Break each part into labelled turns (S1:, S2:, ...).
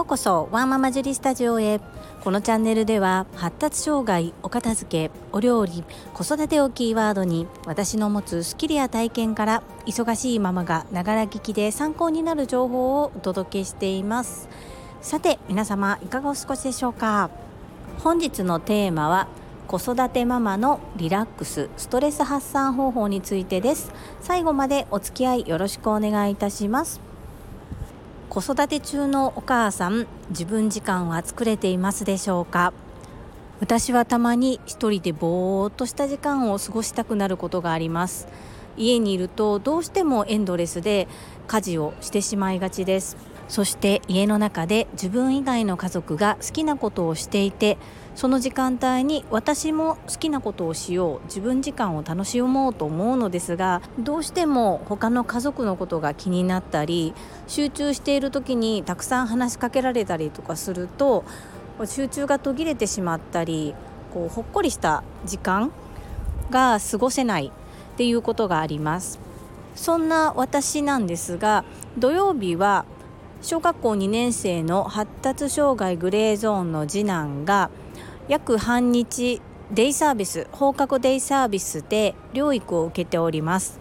S1: ようこそワンママジュリスタジオへ。このチャンネルでは発達障害お片付けお料理子育てをキーワードに私の持つスキルや体験から忙しいママがながら聞きで参考になる情報をお届けしています。さて皆様いかがお過ごしでしょうか。本日のテーマは子育てママのリラックスストレス発散方法についてです。最後までお付き合いよろしくお願いいたします。子育て中のお母さん自分時間は作れていますでしょうか？私はたまに一人でぼーっとした時間を過ごしたくなることがあります。家にいるとどうしてもエンドレスで家事をしてしまいがちです。そして家の中で自分以外の家族が好きなことをしていてその時間帯に私も好きなことをしよう自分時間を楽しもうと思うのですがどうしても他の家族のことが気になったり集中している時にたくさん話しかけられたりとかすると集中が途切れてしまったりこうほっこりした時間が過ごせないっていうことがあります。そんな私なんですが土曜日は小学校2年生の発達障害グレーゾーンの次男が約半日デイサービス放課後デイサービスで療育を受けております。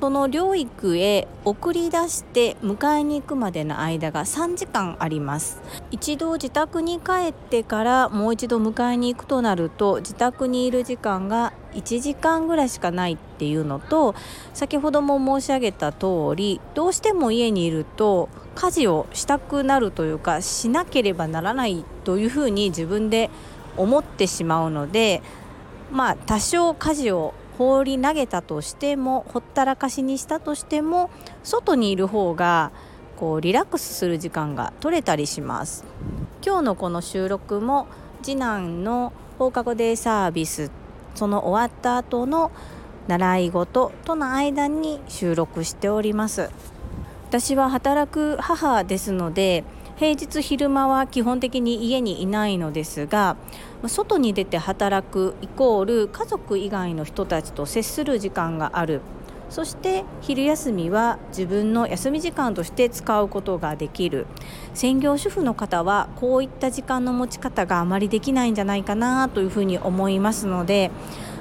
S1: その療育へ送り出して迎えに行くまでの間が3時間あります。一度自宅に帰ってからもう一度迎えに行くとなると自宅にいる時間が1時間ぐらいしかないっていうのと先ほども申し上げた通りどうしても家にいると家事をしたくなるというかしなければならないというふうに自分で思ってしまうのでまあ多少家事を放り投げたとしてもほったらかしにしたとしても外にいる方がこうリラックスする時間が取れたりします。今日のこの収録も次男の放課後デイサービスその終わった後の習い事との間に収録しております。私は働く母ですので平日昼間は基本的に家にいないのですが外に出て働くイコール家族以外の人たちと接する時間があるそして昼休みは自分の休み時間として使うことができる専業主婦の方はこういった時間の持ち方があまりできないんじゃないかなというふうに思いますので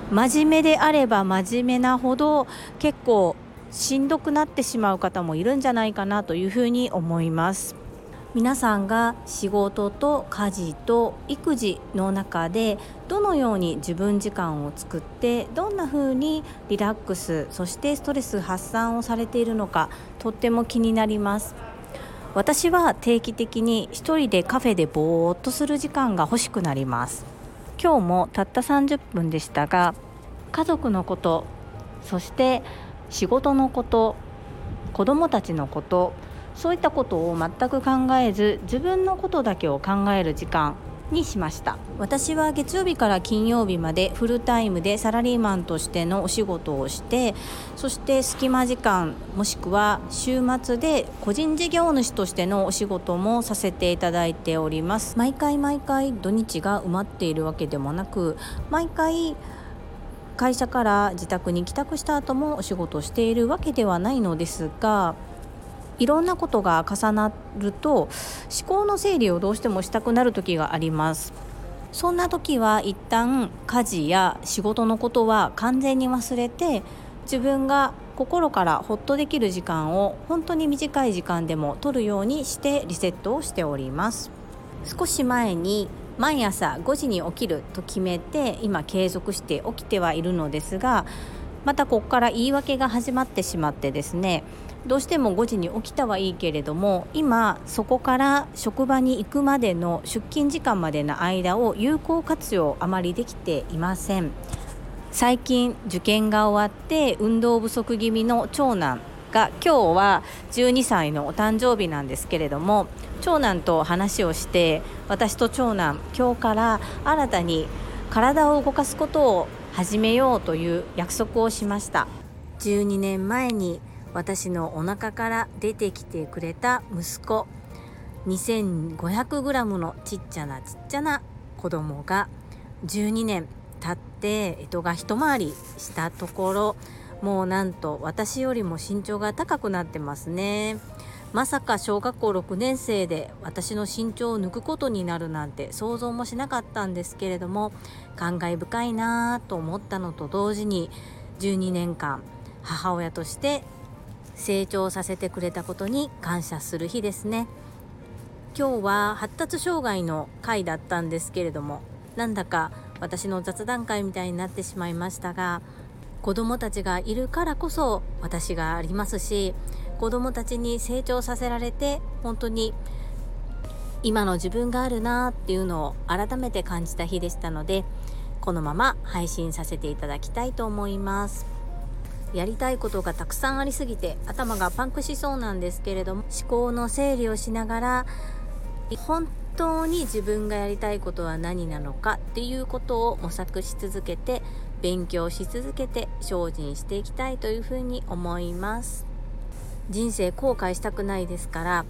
S1: 真面目であれば真面目なほど結構しんどくなってしまう方もいるんじゃないかなというふうに思います。皆さんが仕事と家事と育児の中でどのように自分時間を作ってどんな風にリラックスそしてストレス発散をされているのかとっても気になります。私は定期的に一人でカフェでぼーっとする時間が欲しくなります。今日もたった30分でしたが家族のことそして仕事のこと子供たちのことそういったことを全く考えず自分のことだけを考える時間にしました。私は月曜日から金曜日までフルタイムでサラリーマンとしてのお仕事をしてそして隙間時間もしくは週末で個人事業主としてのお仕事もさせていただいております。毎回毎回土日が埋まっているわけでもなく毎回会社から自宅に帰宅した後もお仕事をしているわけではないのですがいろんなことが重なると思考の整理をどうしてもしたくなる時があります。そんな時は一旦家事や仕事のことは完全に忘れて自分が心からホッとできる時間を本当に短い時間でも取るようにしてリセットをしております。少し前に毎朝5時に起きると決めて今継続して起きてはいるのですがまたここから言い訳が始まってしまってですねどうしても5時に起きたはいいけれども今そこから職場に行くまでの出勤時間までの間を有効活用あまりできていません。最近受験が終わって運動不足気味の長男が今日は12歳のお誕生日なんですけれども長男と話をして私と長男今日から新たに体を動かすことを始めようという約束をしました。12年前に私のお腹から出てきてくれた息子 2500g のちっちゃなちっちゃな子供が12年経って干支が一回りしたところもうなんと私よりも身長が高くなってますね。まさか小学校6年生で私の身長を抜くことになるなんて想像もしなかったんですけれども感慨深いなぁと思ったのと同時に12年間母親として成長させてくれたことに感謝する日ですね。今日は発達障害の回だったんですけれどもなんだか私の雑談会みたいになってしまいましたが子どもたちがいるからこそ私がありますし子どもたちに成長させられて本当に今の自分があるなっていうのを改めて感じた日でしたのでこのまま配信させていただきたいと思います。やりたいことがたくさんありすぎて頭がパンクしそうなんですけれども思考の整理をしながら本当に自分がやりたいことは何なのかっていうことを模索し続けて勉強し続けて精進していきたいというふうに思います。人生後悔したくないですから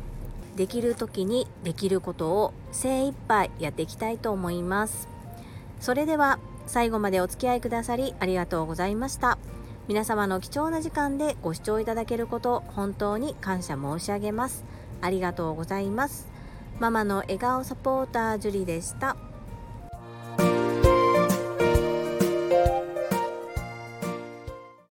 S1: できる時にできることを精一杯やっていきたいと思います。それでは最後までお付き合いくださりありがとうございました。皆様の貴重な時間でご視聴いただけること本当に感謝申し上げます。ありがとうございます。ママの笑顔サポータージュリでした。